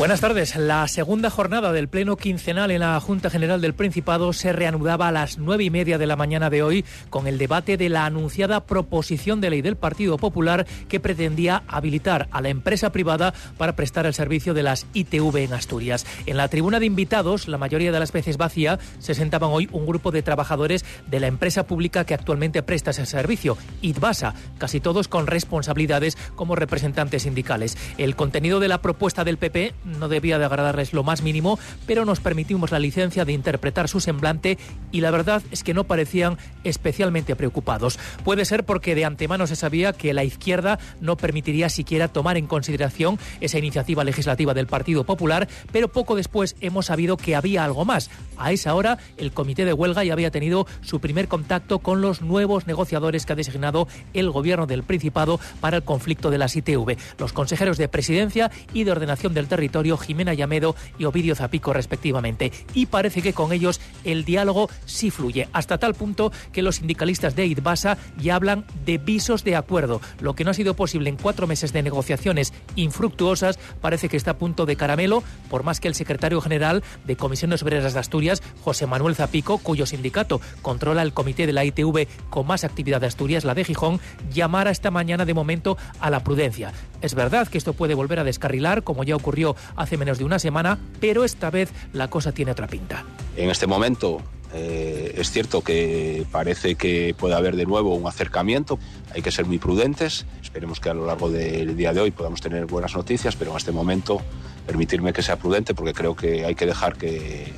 Buenas tardes. La segunda jornada del Pleno quincenal en la Junta General del Principado se reanudaba a las nueve y media de la mañana de hoy con el debate de la anunciada proposición de ley del Partido Popular que pretendía habilitar a la empresa privada para prestar el servicio de las ITV en Asturias. En la tribuna de invitados, la mayoría de las veces vacía, se sentaban hoy un grupo de trabajadores de la empresa pública que actualmente presta ese servicio, ITBASA, casi todos con responsabilidades como representantes sindicales. El contenido de la propuesta del PP no debía de agradarles lo más mínimo, pero nos permitimos la licencia de interpretar su semblante y la verdad es que no parecían especialmente preocupados. Puede ser porque de antemano se sabía que la izquierda no permitiría siquiera tomar en consideración esa iniciativa legislativa del Partido Popular, pero poco después hemos sabido que había algo más. A esa hora, el comité de huelga ya había tenido su primer contacto con los nuevos negociadores que ha designado el gobierno del Principado para el conflicto de las ITV, los consejeros de presidencia y de ordenación del territorio Jimena Llamedo y Ovidio Zapico respectivamente. Y parece que con ellos el diálogo sí fluye, hasta tal punto que los sindicalistas de IDBASA ya hablan de visos de acuerdo. Lo que no ha sido posible en cuatro meses de negociaciones infructuosas parece que está a punto de caramelo, por más que el secretario general de Comisiones Obreras de Asturias, José Manuel Zapico, cuyo sindicato controla el comité de la ITV con más actividad de Asturias, la de Gijón, llamara esta mañana de momento a la prudencia. Es verdad que esto puede volver a descarrilar, como ya ocurrió hace menos de una semana, pero esta vez la cosa tiene otra pinta. En este momento eh, es cierto que parece que puede haber de nuevo un acercamiento, hay que ser muy prudentes, esperemos que a lo largo del día de hoy podamos tener buenas noticias, pero en este momento permitirme que sea prudente porque creo que hay que dejar que,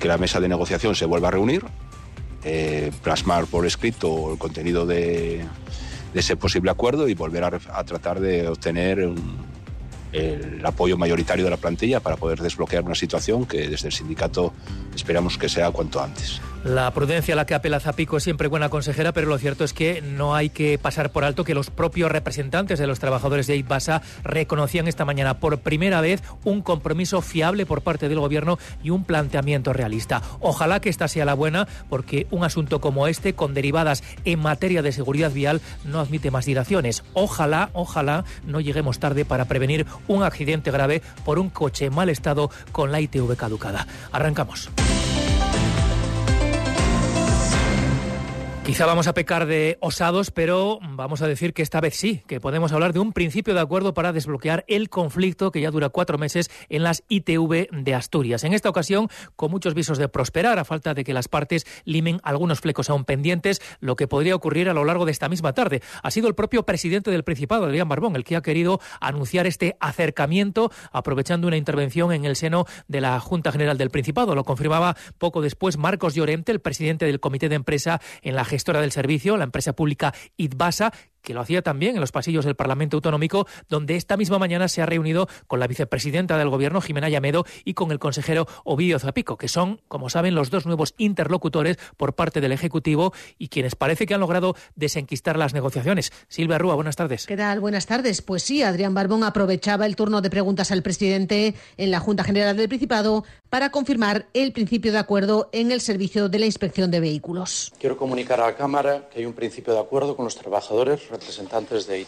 que la mesa de negociación se vuelva a reunir, eh, plasmar por escrito el contenido de, de ese posible acuerdo y volver a, a tratar de obtener un, el apoyo mayoritario de la plantilla para poder desbloquear una situación que desde el sindicato esperamos que sea cuanto antes. La prudencia a la que apela Zapico es siempre buena consejera, pero lo cierto es que no hay que pasar por alto que los propios representantes de los trabajadores de ITBASA reconocían esta mañana por primera vez un compromiso fiable por parte del gobierno y un planteamiento realista. Ojalá que esta sea la buena, porque un asunto como este, con derivadas en materia de seguridad vial, no admite más dilaciones. Ojalá, ojalá no lleguemos tarde para prevenir un accidente grave por un coche en mal estado con la ITV caducada. Arrancamos. Quizá vamos a pecar de osados, pero vamos a decir que esta vez sí, que podemos hablar de un principio de acuerdo para desbloquear el conflicto que ya dura cuatro meses en las ITV de Asturias. En esta ocasión, con muchos visos de prosperar, a falta de que las partes limen algunos flecos aún pendientes, lo que podría ocurrir a lo largo de esta misma tarde. Ha sido el propio presidente del Principado, Adrián Barbón, el que ha querido anunciar este acercamiento, aprovechando una intervención en el seno de la Junta General del Principado. Lo confirmaba poco después Marcos Llorente, el presidente del Comité de Empresa en la gestora del servicio, la empresa pública IDBASA, que lo hacía también en los pasillos del Parlamento Autonómico, donde esta misma mañana se ha reunido con la vicepresidenta del Gobierno, Jimena Llamedo, y con el consejero Ovidio Zapico, que son, como saben, los dos nuevos interlocutores por parte del Ejecutivo y quienes parece que han logrado desenquistar las negociaciones. Silvia Rúa, buenas tardes. ¿Qué tal? Buenas tardes. Pues sí, Adrián Barbón aprovechaba el turno de preguntas al presidente en la Junta General del Principado para confirmar el principio de acuerdo en el servicio de la inspección de vehículos. Quiero comunicar a la Cámara que hay un principio de acuerdo con los trabajadores representantes de,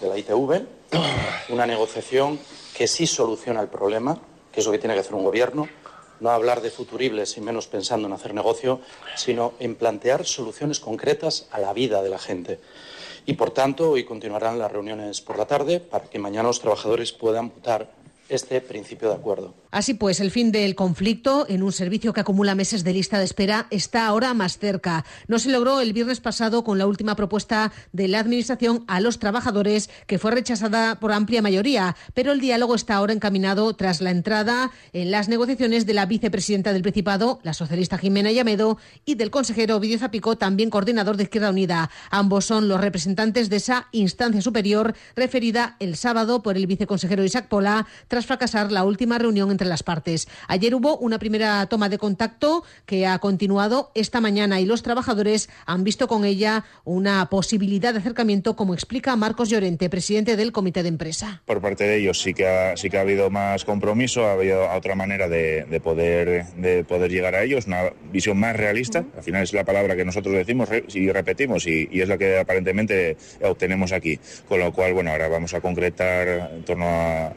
de la ITV, una negociación que sí soluciona el problema, que es lo que tiene que hacer un gobierno, no hablar de futuribles y menos pensando en hacer negocio, sino en plantear soluciones concretas a la vida de la gente. Y por tanto, hoy continuarán las reuniones por la tarde para que mañana los trabajadores puedan votar este principio de acuerdo. Así pues, el fin del conflicto en un servicio que acumula meses de lista de espera está ahora más cerca. No se logró el viernes pasado con la última propuesta de la Administración a los trabajadores, que fue rechazada por amplia mayoría, pero el diálogo está ahora encaminado tras la entrada en las negociaciones de la vicepresidenta del Principado, la socialista Jimena Llamedo, y del consejero Ovidio Zapico, también coordinador de Izquierda Unida. Ambos son los representantes de esa instancia superior referida el sábado por el viceconsejero Isaac Pola tras fracasar la última reunión entre las partes. Ayer hubo una primera toma de contacto que ha continuado esta mañana y los trabajadores han visto con ella una posibilidad de acercamiento, como explica Marcos Llorente, presidente del comité de empresa. Por parte de ellos sí que ha, sí que ha habido más compromiso, ha habido otra manera de, poder, de poder llegar a ellos, una visión más realista. Al final es la palabra que nosotros decimos y repetimos y, y es la que aparentemente obtenemos aquí. Con lo cual, bueno, ahora vamos a concretar en torno a,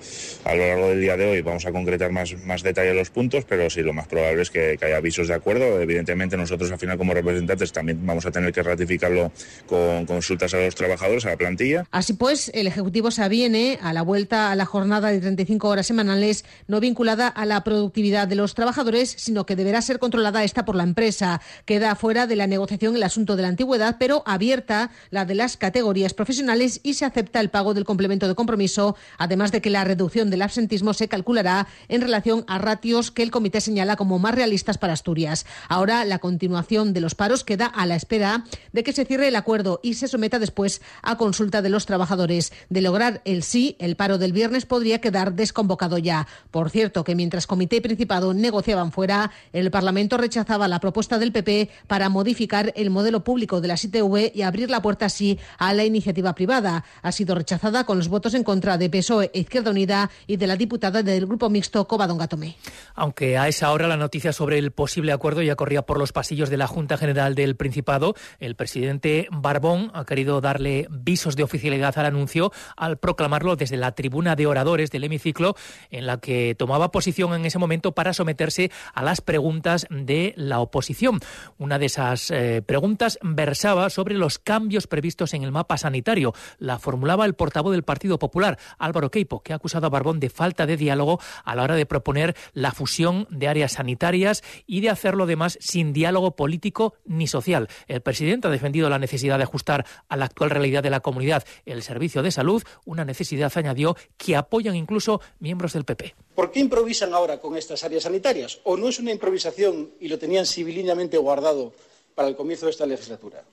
a lo largo del día de hoy, vamos a concretar más, más detalle los puntos, pero sí, lo más probable es que, que haya avisos de acuerdo. Evidentemente nosotros al final como representantes también vamos a tener que ratificarlo con consultas a los trabajadores, a la plantilla. Así pues, el Ejecutivo se aviene a la vuelta a la jornada de 35 horas semanales, no vinculada a la productividad de los trabajadores, sino que deberá ser controlada esta por la empresa. Queda fuera de la negociación el asunto de la antigüedad, pero abierta la de las categorías profesionales y se acepta el pago del complemento de compromiso, además de que la reducción del absentismo se calculará en relación a ratios que el comité señala como más realistas para Asturias. Ahora la continuación de los paros queda a la espera de que se cierre el acuerdo y se someta después a consulta de los trabajadores. De lograr el sí, el paro del viernes podría quedar desconvocado ya. Por cierto, que mientras Comité y Principado negociaban fuera, el Parlamento rechazaba la propuesta del PP para modificar el modelo público de la ITV y abrir la puerta así a la iniciativa privada. Ha sido rechazada con los votos en contra de PSOE Izquierda Unida y de la diputada del Grupo Mixto Covadonga Tomé. Aunque a esa hora la noticia sobre el posible acuerdo ya corría por los pasillos de la Junta General del Principado, el presidente Barbón ha querido darle visos de oficialidad al anuncio al proclamarlo desde la tribuna de oradores del hemiciclo, en la que tomaba posición en ese momento para someterse a las preguntas de la oposición. Una de esas eh, preguntas versaba sobre los cambios previstos en el mapa sanitario. La formulaba el portavoz del Partido Popular, Álvaro Queipo, que ha acusado a Barbón de falta de diálogo a la hora de proponer la fusión de áreas sanitarias y de hacerlo además sin diálogo político ni social. El presidente ha defendido la necesidad de ajustar a la actual realidad de la comunidad el servicio de salud, una necesidad, añadió, que apoyan incluso miembros del PP. ¿Por qué improvisan ahora con estas áreas sanitarias? ¿O no es una improvisación y lo tenían civilíneamente guardado para el comienzo de esta legislatura?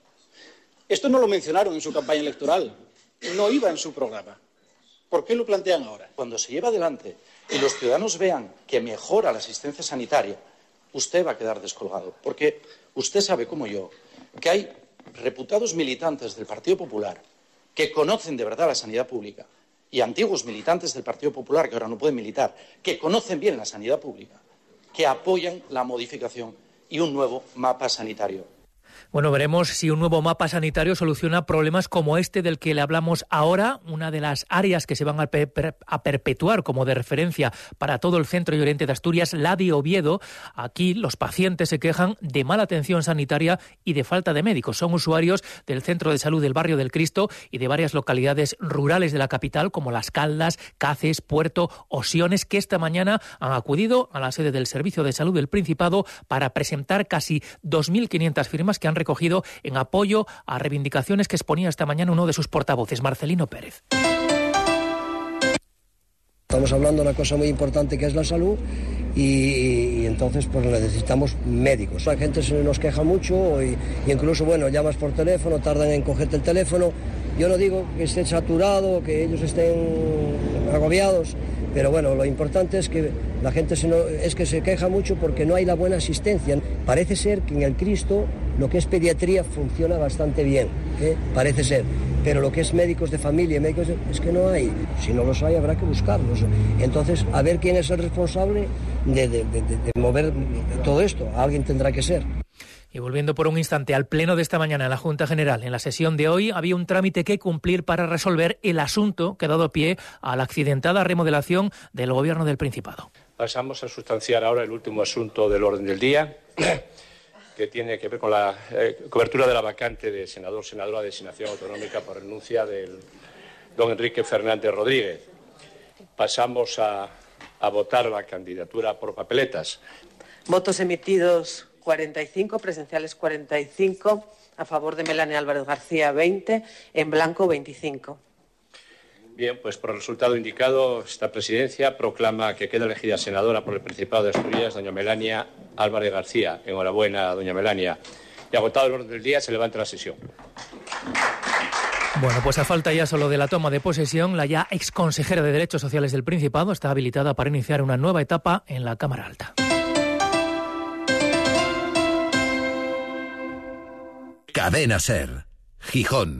Esto no lo mencionaron en su campaña electoral, no iba en su programa. ¿Por qué lo plantean ahora? Cuando se lleva adelante y los ciudadanos vean que mejora la asistencia sanitaria, usted va a quedar descolgado. Porque usted sabe, como yo, que hay reputados militantes del Partido Popular que conocen de verdad la sanidad pública y antiguos militantes del Partido Popular que ahora no pueden militar, que conocen bien la sanidad pública, que apoyan la modificación y un nuevo mapa sanitario. Bueno, veremos si un nuevo mapa sanitario soluciona problemas como este del que le hablamos ahora, una de las áreas que se van a, perpetuar como de referencia para todo el centro y oriente de Asturias, la de Oviedo. Aquí los pacientes se quejan de mala atención sanitaria y de falta de médicos. Son usuarios del centro de salud del barrio del Cristo y de varias localidades rurales de la capital como Las Caldas, Caces, Puerto, Osiones, que esta mañana han acudido a la sede del Servicio de Salud del Principado para presentar casi 2.500 firmas han recogido en apoyo a reivindicaciones que exponía esta mañana uno de sus portavoces, Marcelino Pérez. Estamos hablando de una cosa muy importante que es la salud y, entonces pues necesitamos médicos. La gente se nos queja mucho y, incluso, bueno, llamas por teléfono, tardan en cogerte el teléfono. Yo no digo que esté saturado, que ellos estén agobiados, pero bueno, lo importante es que la gente se es que se queja mucho porque no hay la buena asistencia. Parece ser que en el Cristo lo que es pediatría funciona bastante bien, ¿eh? parece ser. Pero lo que es médicos de familia, médicos es que no hay. Si no los hay, habrá que buscarlos. Entonces, a ver quién es el responsable de mover todo esto. Alguien tendrá que ser. Y volviendo por un instante al pleno de esta mañana en la Junta General, en la sesión de hoy había un trámite que cumplir para resolver el asunto que ha dado pie a la accidentada remodelación del Gobierno del Principado. Pasamos a sustanciar ahora el último asunto del orden del día, que tiene que ver con la eh, cobertura de la vacante de senador senadora de designación autonómica por renuncia del don Enrique Fernández Rodríguez. Pasamos a votar la candidatura por papeletas. Votos emitidos 45, presenciales 45, a favor de Melania Álvarez García 20, en blanco 25. Bien, pues por el resultado indicado, esta presidencia proclama que queda elegida senadora por el Principado de Asturias, doña Melania Álvarez García. Enhorabuena, doña Melania. Y agotado el orden del día, se levanta la sesión. Bueno, pues a falta ya solo de la toma de posesión, la ya ex consejera de Derechos Sociales del Principado está habilitada para iniciar una nueva etapa en la Cámara Alta. Cadena Ser, Gijón.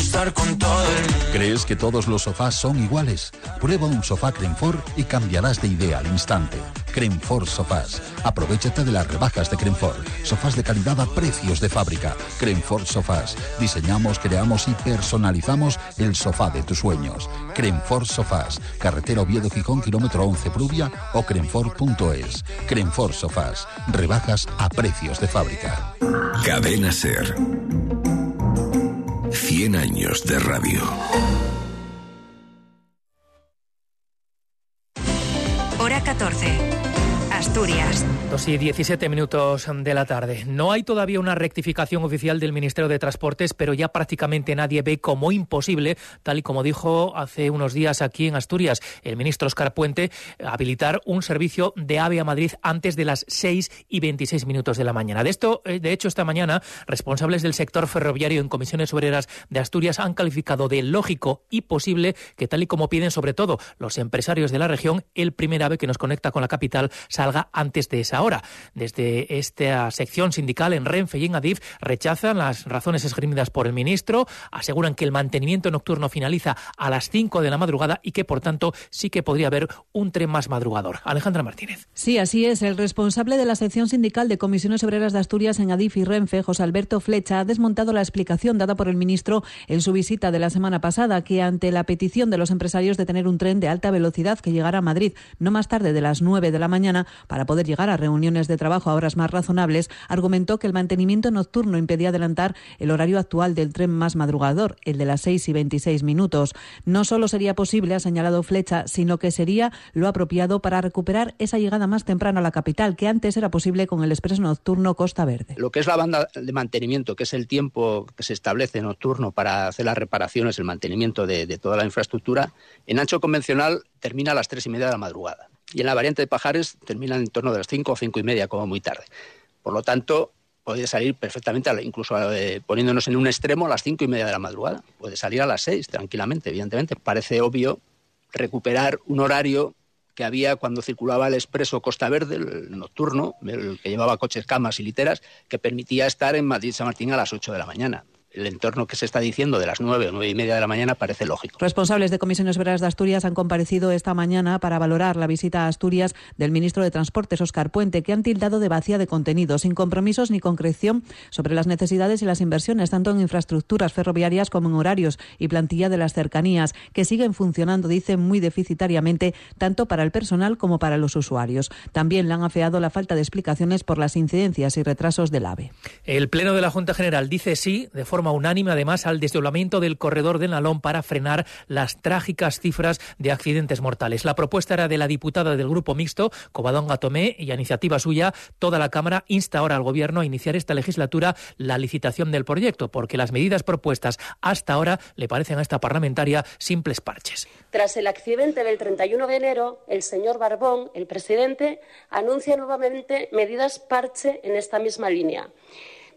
estar con todo ¿Crees que todos los sofás son iguales? Prueba un sofá Crenfor y cambiarás de idea al instante. Crenfor Sofás. Aprovechate de las rebajas de Crenfor. Sofás de calidad a precios de fábrica. Crenfor Sofás. Diseñamos, creamos y personalizamos el sofá de tus sueños. Crenfor Sofás. Carretera Oviedo Gijón, kilómetro 11 Prubia o crenfor.es. Crenfor Sofás. Rebajas a precios de fábrica. Cadena Ser. 100 años de radio. Hora 14. Asturias. Dos y 17 minutos de la tarde. No hay todavía una rectificación oficial del Ministerio de Transportes, pero ya prácticamente nadie ve como imposible, tal y como dijo hace unos días aquí en Asturias el ministro Oscar Puente, habilitar un servicio de AVE a Madrid antes de las 6 y 26 minutos de la mañana. De esto, eh, de hecho, esta mañana, responsables del sector ferroviario en comisiones obreras de Asturias han calificado de lógico y posible que, tal y como piden sobre todo los empresarios de la región, el primer AVE que nos conecta con la capital salga antes de esa hora. Desde esta sección sindical en Renfe y en Adif rechazan las razones esgrimidas por el ministro, aseguran que el mantenimiento nocturno finaliza a las 5 de la madrugada y que, por tanto, sí que podría haber un tren más madrugador. Alejandra Martínez. Sí, así es. El responsable de la sección sindical de comisiones obreras de Asturias en Adif y Renfe, José Alberto Flecha, ha desmontado la explicación dada por el ministro en su visita de la semana pasada, que ante la petición de los empresarios de tener un tren de alta velocidad que llegara a Madrid no más tarde de las 9 de la mañana, para poder llegar a reuniones de trabajo a horas más razonables, argumentó que el mantenimiento nocturno impedía adelantar el horario actual del tren más madrugador, el de las 6 y 26 minutos. No solo sería posible, ha señalado Flecha, sino que sería lo apropiado para recuperar esa llegada más temprana a la capital, que antes era posible con el expreso nocturno Costa Verde. Lo que es la banda de mantenimiento, que es el tiempo que se establece nocturno para hacer las reparaciones, el mantenimiento de, de toda la infraestructura, en ancho convencional termina a las tres y media de la madrugada y en la variante de Pajares terminan en torno de las 5 o 5 y media, como muy tarde. Por lo tanto, puede salir perfectamente, incluso eh, poniéndonos en un extremo, a las 5 y media de la madrugada. Puede salir a las 6, tranquilamente, evidentemente. Parece obvio recuperar un horario que había cuando circulaba el expreso Costa Verde, el nocturno, el que llevaba coches, camas y literas, que permitía estar en Madrid-San Martín a las 8 de la mañana el entorno que se está diciendo de las nueve o nueve y media de la mañana parece lógico. Responsables de comisiones obreras de Asturias han comparecido esta mañana para valorar la visita a Asturias del ministro de Transportes, Óscar Puente, que han tildado de vacía de contenido, sin compromisos ni concreción sobre las necesidades y las inversiones, tanto en infraestructuras ferroviarias como en horarios y plantilla de las cercanías, que siguen funcionando, dicen, muy deficitariamente, tanto para el personal como para los usuarios. También le han afeado la falta de explicaciones por las incidencias y retrasos del AVE. El Pleno de la Junta General dice sí, de forma unánime además al desdoblamiento del corredor de Nalón para frenar las trágicas cifras de accidentes mortales. La propuesta era de la diputada del Grupo Mixto, Covadonga Tomé, y a iniciativa suya, toda la Cámara insta ahora al Gobierno a iniciar esta legislatura la licitación del proyecto, porque las medidas propuestas hasta ahora le parecen a esta parlamentaria simples parches. Tras el accidente del 31 de enero, el señor Barbón, el presidente, anuncia nuevamente medidas parche en esta misma línea.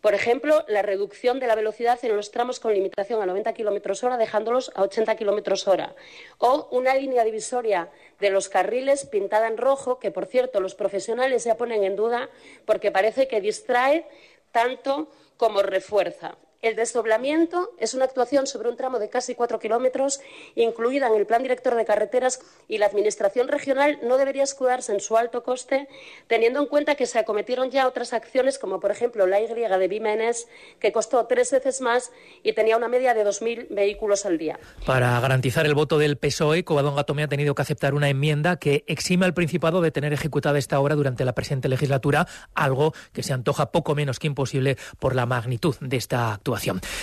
Por ejemplo, la reducción de la velocidad en los tramos con limitación a 90 kilómetros hora, dejándolos a 80 kilómetros hora. O una línea divisoria de los carriles pintada en rojo, que, por cierto, los profesionales ya ponen en duda porque parece que distrae tanto como refuerza. El desdoblamiento es una actuación sobre un tramo de casi cuatro kilómetros, incluida en el Plan Director de Carreteras, y la Administración regional no debería escudarse en su alto coste, teniendo en cuenta que se acometieron ya otras acciones, como por ejemplo la Y de Bimenes, que costó tres veces más y tenía una media de 2.000 vehículos al día. Para garantizar el voto del PSOE, Covadonga Tomé ha tenido que aceptar una enmienda que exime al Principado de tener ejecutada esta obra durante la presente legislatura, algo que se antoja poco menos que imposible por la magnitud de esta actuación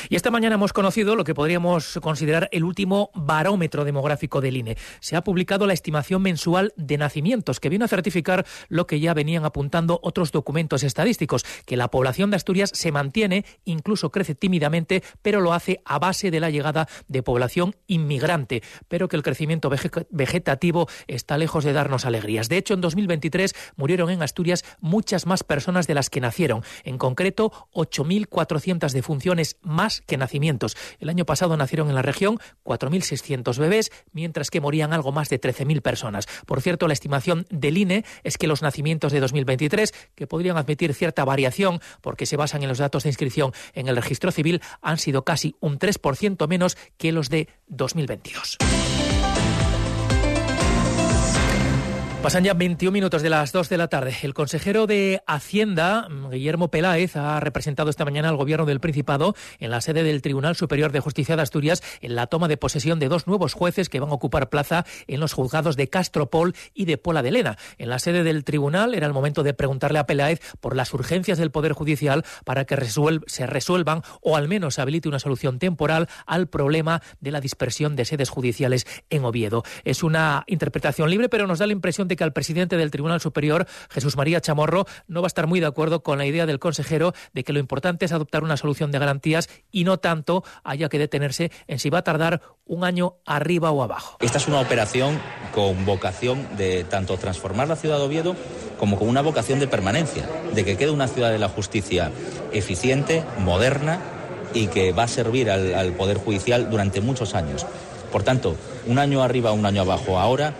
Y esta mañana hemos conocido lo que podríamos considerar el último barómetro demográfico del INE. Se ha publicado la estimación mensual de nacimientos, que viene a certificar lo que ya venían apuntando otros documentos estadísticos, que la población de Asturias se mantiene, incluso crece tímidamente, pero lo hace a base de la llegada de población inmigrante, pero que el crecimiento vegetativo está lejos de darnos alegrías. De hecho, en 2023 murieron en Asturias muchas más personas de las que nacieron, en concreto 8.400 defunciones más que nacimientos. El año pasado nacieron en la región 4.600 bebés, mientras que morían algo más de 13.000 personas. Por cierto, la estimación del INE es que los nacimientos de 2023, que podrían admitir cierta variación porque se basan en los datos de inscripción en el registro civil, han sido casi un 3% menos que los de 2022. Pasan ya 21 minutos de las 2 de la tarde. El consejero de Hacienda, Guillermo Peláez, ha representado esta mañana al gobierno del Principado en la sede del Tribunal Superior de Justicia de Asturias en la toma de posesión de dos nuevos jueces que van a ocupar plaza en los juzgados de Castropol y de Pola de Lena. En la sede del tribunal era el momento de preguntarle a Peláez por las urgencias del Poder Judicial para que se resuelvan o al menos habilite una solución temporal al problema de la dispersión de sedes judiciales en Oviedo. Es una interpretación libre, pero nos da la impresión que al presidente del Tribunal Superior, Jesús María Chamorro, no va a estar muy de acuerdo con la idea del consejero de que lo importante es adoptar una solución de garantías y no tanto haya que detenerse en si va a tardar un año arriba o abajo. Esta es una operación con vocación de tanto transformar la ciudad de Oviedo como con una vocación de permanencia, de que quede una ciudad de la justicia eficiente, moderna y que va a servir al, al Poder Judicial durante muchos años. Por tanto, un año arriba, un año abajo ahora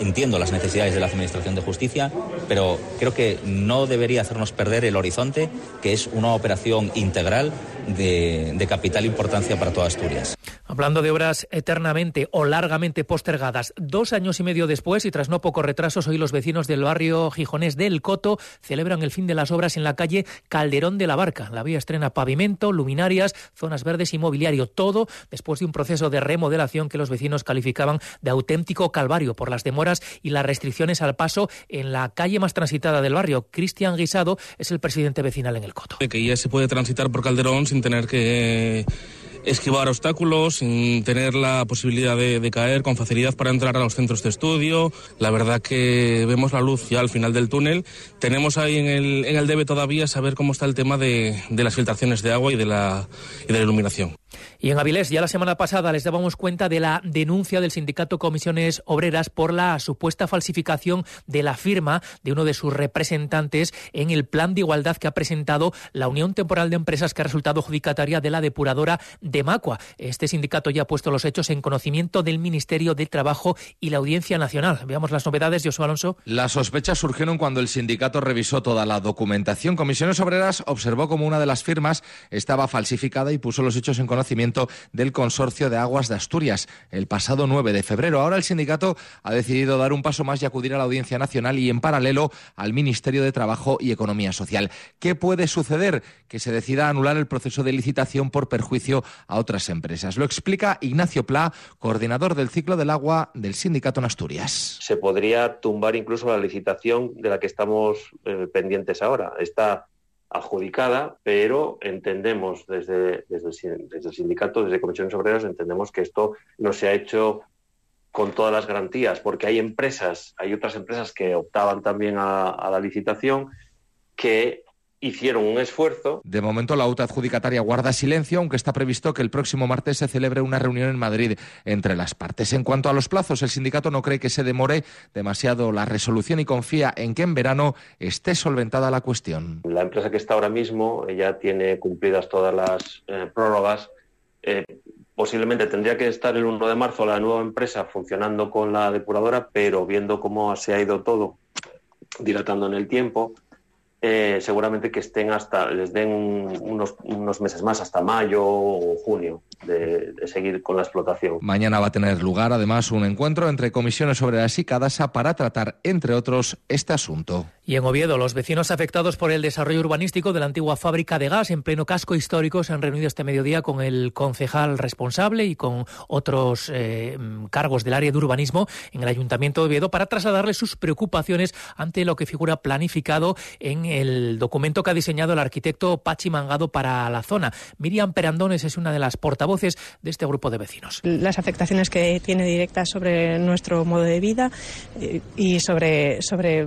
entiendo las necesidades de la Administración de Justicia, pero creo que no debería hacernos perder el horizonte, que es una operación integral de, capital importancia para toda Asturias. Hablando de obras eternamente o largamente postergadas, dos años y medio después y tras no pocos retrasos, hoy los vecinos del barrio gijonés del Coto celebran el fin de las obras en la calle Calderón de la Barca. La vía estrena pavimento, luminarias, zonas verdes y mobiliario, todo después de un proceso de remodelación que los vecinos calificaban de auténtico calvario por las demoras y las restricciones al paso en la calle más transitada del barrio. Cristian Guisado es el presidente vecinal en el Coto. Que ya se puede transitar por Calderón sin tener que esquivar obstáculos, sin tener la posibilidad de, caer con facilidad para entrar a los centros de estudio. La verdad que vemos la luz ya al final del túnel. Tenemos ahí en el, en el debe todavía saber cómo está el tema de, de las filtraciones de agua y de la, y de la iluminación. Y en Avilés, ya la semana pasada les dábamos cuenta de la denuncia del sindicato Comisiones Obreras por la supuesta falsificación de la firma de uno de sus representantes en el plan de igualdad que ha presentado la Unión Temporal de Empresas que ha resultado adjudicataria de la depuradora de Macua. Este sindicato ya ha puesto los hechos en conocimiento del Ministerio de Trabajo y la Audiencia Nacional. Veamos las novedades, Josué Alonso. Las sospechas surgieron cuando el sindicato revisó toda la documentación. Comisiones Obreras observó como una de las firmas estaba falsificada y puso los hechos en conocimiento del Consorcio de Aguas de Asturias el pasado 9 de febrero. Ahora el sindicato ha decidido dar un paso más y acudir a la Audiencia Nacional y en paralelo al Ministerio de Trabajo y Economía Social. ¿Qué puede suceder? Que se decida anular el proceso de licitación por perjuicio a otras empresas. Lo explica Ignacio Pla, coordinador del ciclo del agua del sindicato en Asturias. Se podría tumbar incluso la licitación de la que estamos eh, pendientes ahora. Está adjudicada, pero entendemos desde, desde, el, sindicato, desde Comisiones Obreras, entendemos que esto no se ha hecho con todas las garantías, porque hay empresas, hay otras empresas que optaban también a la licitación que hicieron un esfuerzo. De momento, la UTA adjudicataria guarda silencio, aunque está previsto que el próximo martes se celebre una reunión en Madrid entre las partes. En cuanto a los plazos, el sindicato no cree que se demore demasiado la resolución y confía en que en verano esté solventada la cuestión. La empresa que está ahora mismo ya tiene cumplidas todas las eh, prórrogas. Eh, posiblemente tendría que estar el 1 de marzo la nueva empresa funcionando con la depuradora, pero viendo cómo se ha ido todo dilatando en el tiempo, eh, seguramente que estén hasta, les den unos, unos meses más, hasta mayo o junio de, seguir con la explotación. Mañana va a tener lugar además un encuentro entre comisiones obreras y Cadasa para tratar, entre otros, este asunto. Y en Oviedo, los vecinos afectados por el desarrollo urbanístico de la antigua fábrica de gas en pleno casco histórico se han reunido este mediodía con el concejal responsable y con otros eh, cargos del área de urbanismo en el Ayuntamiento de Oviedo para trasladarles sus preocupaciones ante lo que figura planificado en el documento que ha diseñado el arquitecto Pachi Mangado para la zona. Miriam Perandones es una de las portavoces de este grupo de vecinos. Las afectaciones que tiene directas sobre nuestro modo de vida eh, y sobre, sobre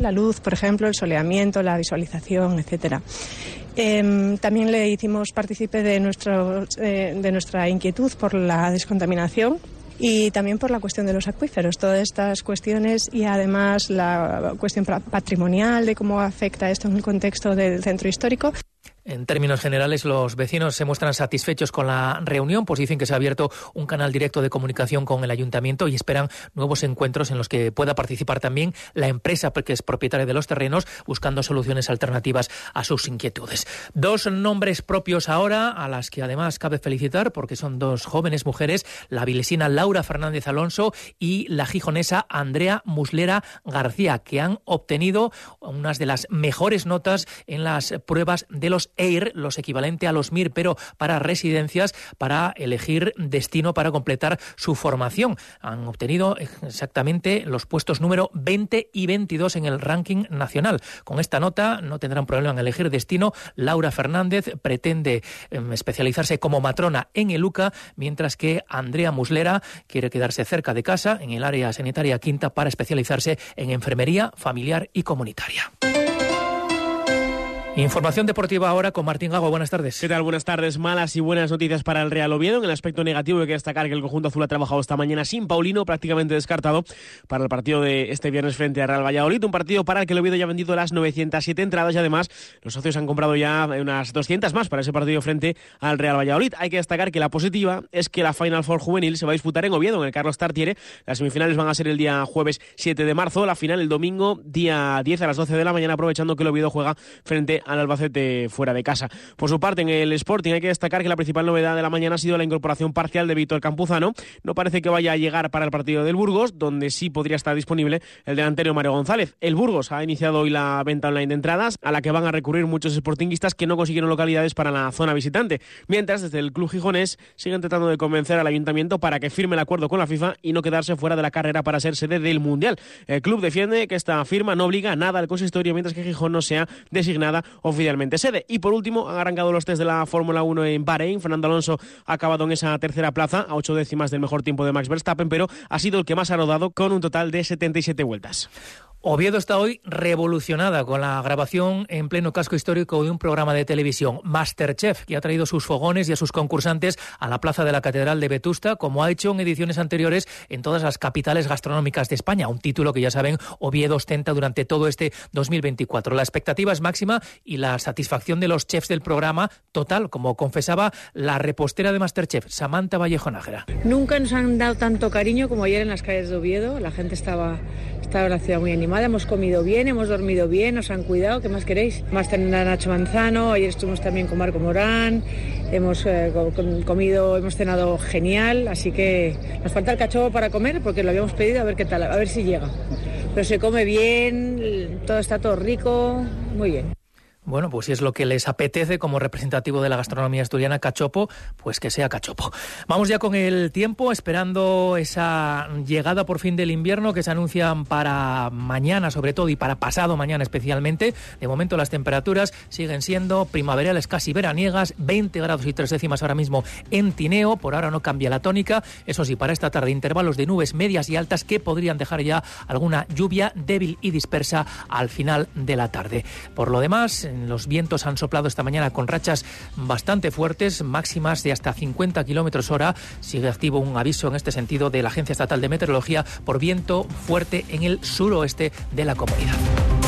la luz, por ejemplo, el soleamiento, la visualización, etcétera. Em, también le hicimos partícipe de, nuestro, eh, de nuestra inquietud por la descontaminación y también por la cuestión de los acuíferos. Todas estas cuestiones y además la cuestión patrimonial de cómo afecta esto en el contexto del centro histórico. En términos generales, los vecinos se muestran satisfechos con la reunión, pues dicen que se ha abierto un canal directo de comunicación con el ayuntamiento y esperan nuevos encuentros en los que pueda participar también la empresa que es propietaria de los terrenos, buscando soluciones alternativas a sus inquietudes. Dos nombres propios ahora, a las que además cabe felicitar, porque son dos jóvenes mujeres, la vilesina Laura Fernández Alonso y la gijonesa Andrea Muslera García, que han obtenido unas de las mejores notas en las pruebas de los EIR, los equivalente a los MIR, pero para residencias, para elegir destino para completar su formación. Han obtenido exactamente los puestos número 20 y 22 en el ranking nacional. Con esta nota no tendrán problema en elegir destino. Laura Fernández pretende em, especializarse como matrona en el UCA, mientras que Andrea Muslera quiere quedarse cerca de casa, en el área sanitaria quinta, para especializarse en enfermería familiar y comunitaria. Información deportiva ahora con Martín Gago. Buenas tardes. ¿Qué tal? Buenas tardes. Malas y buenas noticias para el Real Oviedo. En el aspecto negativo hay que destacar que el conjunto azul ha trabajado esta mañana sin Paulino, prácticamente descartado para el partido de este viernes frente a Real Valladolid. Un partido para el que el Oviedo ya ha vendido las 907 entradas y además los socios han comprado ya unas 200 más para ese partido frente al Real Valladolid. Hay que destacar que la positiva es que la Final Four juvenil se va a disputar en Oviedo, en el Carlos Tartiere. Las semifinales van a ser el día jueves 7 de marzo, la final el domingo día 10 a las 12 de la mañana, aprovechando que el Oviedo juega frente al Albacete fuera de casa. Por su parte, en el Sporting hay que destacar que la principal novedad de la mañana ha sido la incorporación parcial de Víctor Campuzano. No parece que vaya a llegar para el partido del Burgos, donde sí podría estar disponible el delantero Mario González. El Burgos ha iniciado hoy la venta online de entradas, a la que van a recurrir muchos sportinguistas que no consiguieron localidades para la zona visitante. Mientras, desde el club gijonés siguen tratando de convencer al ayuntamiento para que firme el acuerdo con la FIFA y no quedarse fuera de la carrera para ser sede del Mundial. El club defiende que esta firma no obliga nada al consistorio mientras que Gijón no sea designada oficialmente sede. Y por último, han arrancado los test de la Fórmula 1 en Bahrein. Fernando Alonso ha acabado en esa tercera plaza, a ocho décimas del mejor tiempo de Max Verstappen, pero ha sido el que más ha rodado con un total de 77 vueltas. Oviedo está hoy revolucionada con la grabación en pleno casco histórico de un programa de televisión, Masterchef, que ha traído sus fogones y a sus concursantes a la plaza de la Catedral de Vetusta, como ha hecho en ediciones anteriores en todas las capitales gastronómicas de España, un título que ya saben Oviedo ostenta durante todo este 2024. La expectativa es máxima y la satisfacción de los chefs del programa total, como confesaba la repostera de Masterchef, Samantha Vallejo Nájera. Nunca nos han dado tanto cariño como ayer en las calles de Oviedo, la gente estaba, estaba en la ciudad muy animada hemos comido bien, hemos dormido bien, nos han cuidado, ¿qué más queréis? Más tener a Nacho Manzano, ayer estuvimos también con Marco Morán, hemos eh, comido, hemos cenado genial, así que nos falta el cachopo para comer porque lo habíamos pedido a ver qué tal, a ver si llega. Pero se come bien, todo está todo rico, muy bien. Bueno, pues si es lo que les apetece como representativo de la gastronomía asturiana, cachopo, pues que sea cachopo. Vamos ya con el tiempo, esperando esa llegada por fin del invierno que se anuncian para mañana sobre todo y para pasado mañana especialmente. De momento las temperaturas siguen siendo primaverales casi veraniegas, 20 grados y tres décimas ahora mismo en Tineo, por ahora no cambia la tónica. Eso sí, para esta tarde intervalos de nubes medias y altas que podrían dejar ya alguna lluvia débil y dispersa al final de la tarde. Por lo demás, los vientos han soplado esta mañana con rachas bastante fuertes, máximas de hasta 50 kilómetros hora. Sigue activo un aviso en este sentido de la Agencia Estatal de Meteorología por viento fuerte en el suroeste de la comunidad.